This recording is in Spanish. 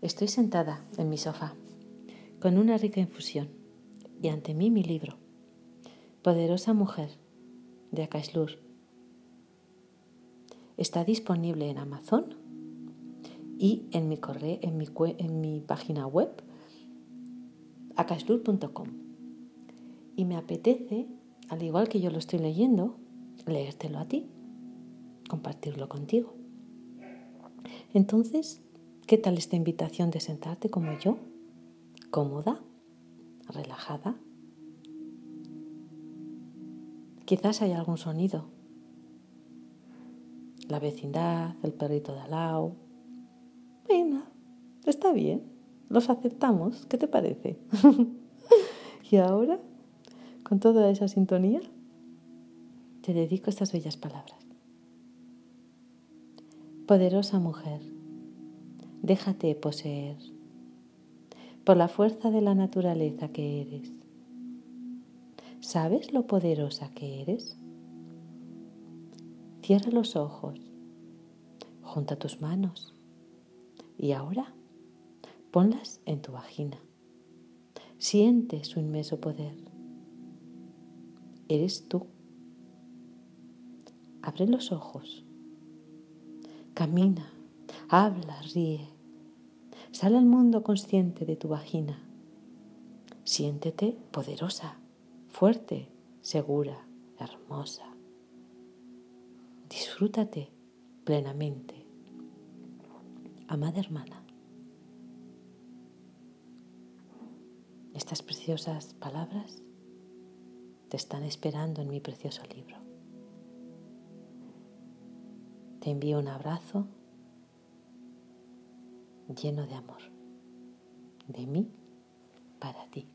Estoy sentada en mi sofá con una rica infusión y ante mí mi libro, Poderosa Mujer, de Akashlur. Está disponible en Amazon y en mi, correo, en mi, en mi página web, akashlur.com. Y me apetece, al igual que yo lo estoy leyendo, leértelo a ti, compartirlo contigo. Entonces, ¿Qué tal esta invitación de sentarte como yo? Cómoda, relajada. Quizás hay algún sonido. La vecindad, el perrito de al lado. Bueno, está bien, los aceptamos. ¿Qué te parece? y ahora, con toda esa sintonía, te dedico estas bellas palabras. Poderosa mujer Déjate poseer por la fuerza de la naturaleza que eres. ¿Sabes lo poderosa que eres? Cierra los ojos, junta tus manos y ahora ponlas en tu vagina. Siente su inmenso poder. Eres tú. Abre los ojos. Camina Habla, ríe. Sal al mundo consciente de tu vagina. Siéntete poderosa, fuerte, segura, hermosa. Disfrútate plenamente. Amada hermana, estas preciosas palabras te están esperando en mi precioso libro. Te envío un abrazo lleno de amor, de mí para ti.